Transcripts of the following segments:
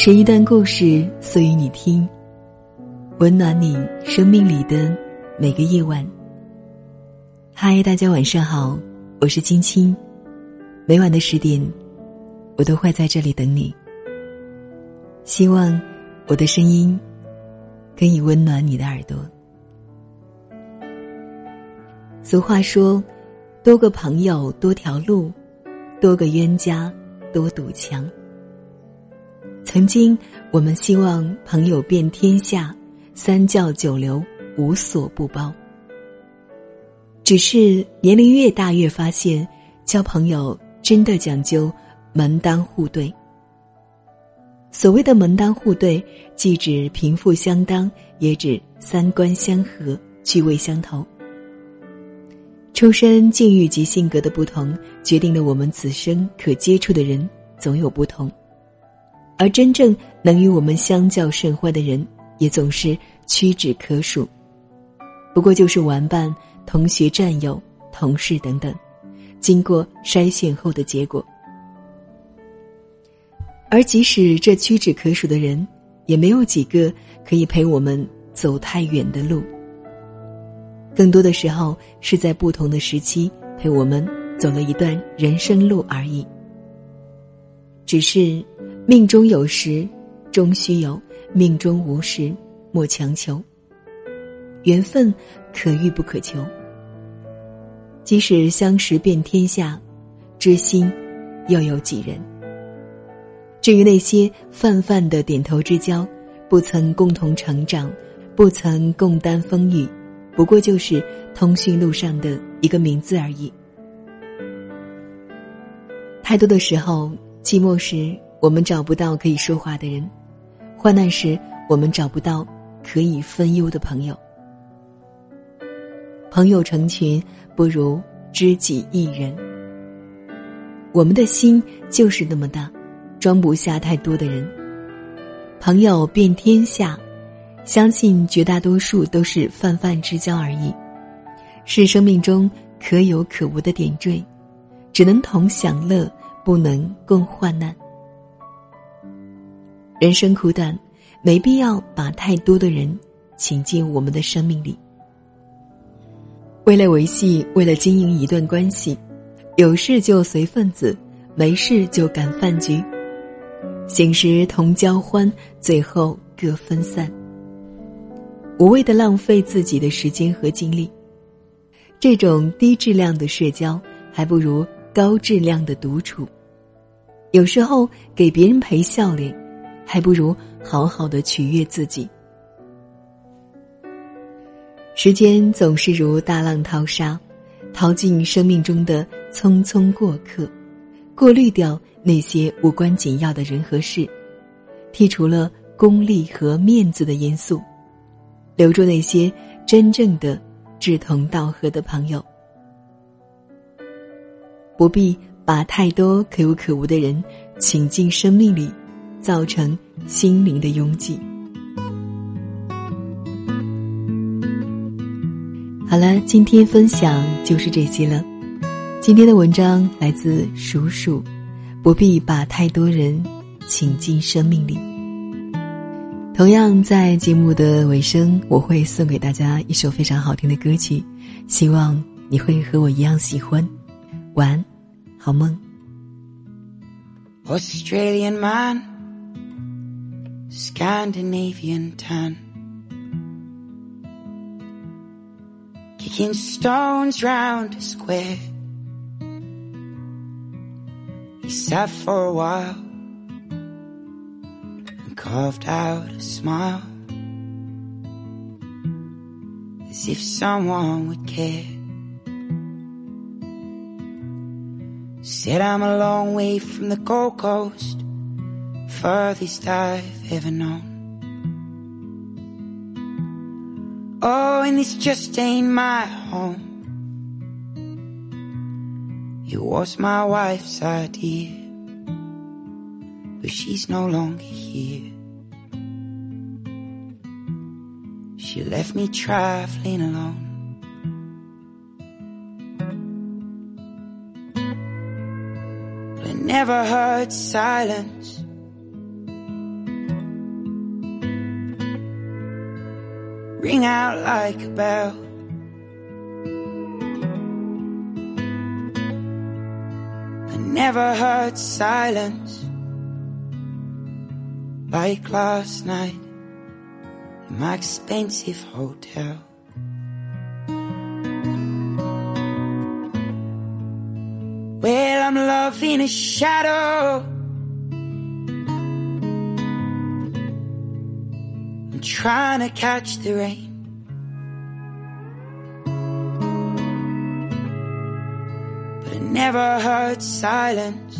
是一段故事，送予你听，温暖你生命里的每个夜晚。嗨，大家晚上好，我是青青，每晚的十点，我都会在这里等你。希望我的声音可以温暖你的耳朵。俗话说：“多个朋友多条路，多个冤家多堵墙。”曾经，我们希望朋友遍天下，三教九流无所不包。只是年龄越大，越发现交朋友真的讲究门当户对。所谓的门当户对，既指贫富相当，也指三观相合、趣味相投。出身、境遇及性格的不同，决定了我们此生可接触的人总有不同。而真正能与我们相较甚欢的人，也总是屈指可数。不过就是玩伴、同学、战友、同事等等，经过筛选后的结果。而即使这屈指可数的人，也没有几个可以陪我们走太远的路。更多的时候，是在不同的时期陪我们走了一段人生路而已。只是。命中有时，终须有；命中无时，莫强求。缘分可遇不可求。即使相识遍天下，知心又有几人？至于那些泛泛的点头之交，不曾共同成长，不曾共担风雨，不过就是通讯录上的一个名字而已。太多的时候，寂寞时。我们找不到可以说话的人，患难时我们找不到可以分忧的朋友。朋友成群不如知己一人。我们的心就是那么大，装不下太多的人。朋友遍天下，相信绝大多数都是泛泛之交而已，是生命中可有可无的点缀，只能同享乐，不能共患难。人生苦短，没必要把太多的人请进我们的生命里。为了维系，为了经营一段关系，有事就随份子，没事就赶饭局，醒时同交欢，最后各分散。无谓的浪费自己的时间和精力，这种低质量的社交，还不如高质量的独处。有时候给别人赔笑脸。还不如好好的取悦自己。时间总是如大浪淘沙，淘尽生命中的匆匆过客，过滤掉那些无关紧要的人和事，剔除了功利和面子的因素，留住那些真正的志同道合的朋友。不必把太多可有可无的人请进生命里。造成心灵的拥挤。好了，今天分享就是这些了。今天的文章来自鼠鼠，不必把太多人请进生命里。同样，在节目的尾声，我会送给大家一首非常好听的歌曲，希望你会和我一样喜欢。晚安，好梦。Australian man. Scandinavian tan. Kicking stones round a square. He sat for a while and carved out a smile as if someone would care. Said I'm a long way from the Gold Coast farthest I've ever known. Oh, and this just ain't my home. It was my wife's idea, but she's no longer here. She left me traveling alone. But I never heard silence ring out like a bell. I never heard silence like last night in my expensive hotel. Well, I'm loving a shadow. Trying to catch the rain. But I never heard silence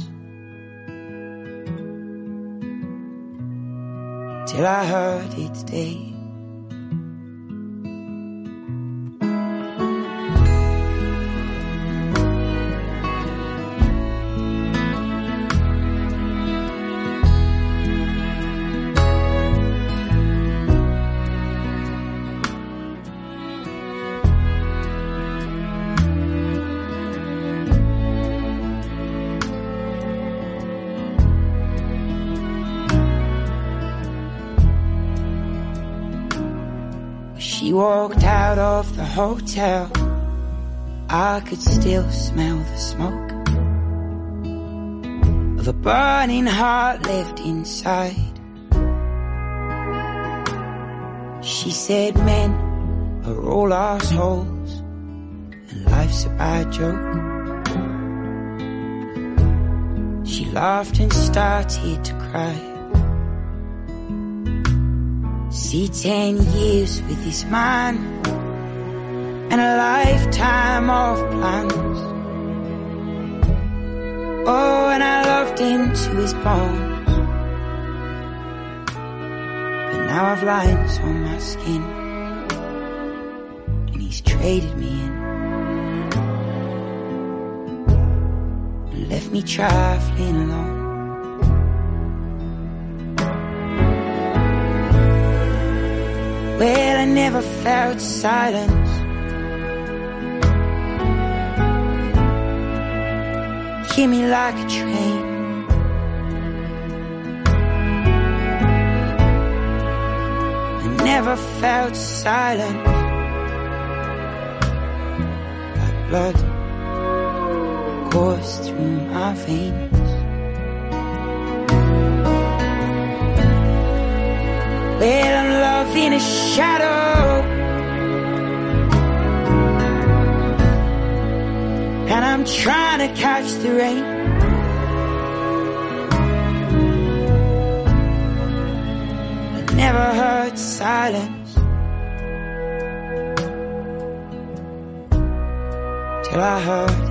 till I heard it today. Walked out of the hotel. I could still smell the smoke of a burning heart left inside. She said men are all assholes and life's a bad joke. She laughed and started to cry. See ten years with this man and a lifetime of plans. Oh, and I loved him to his bones. But now I've lines on my skin and he's traded me in and left me trifling alone. Well, I never felt silence. Hit me like a train. I never felt silence. Like blood course through my veins. I'm a shadow. And I'm trying to catch the rain. I never heard silence till I heard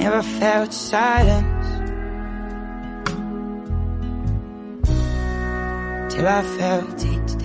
never felt silence. Till I felt it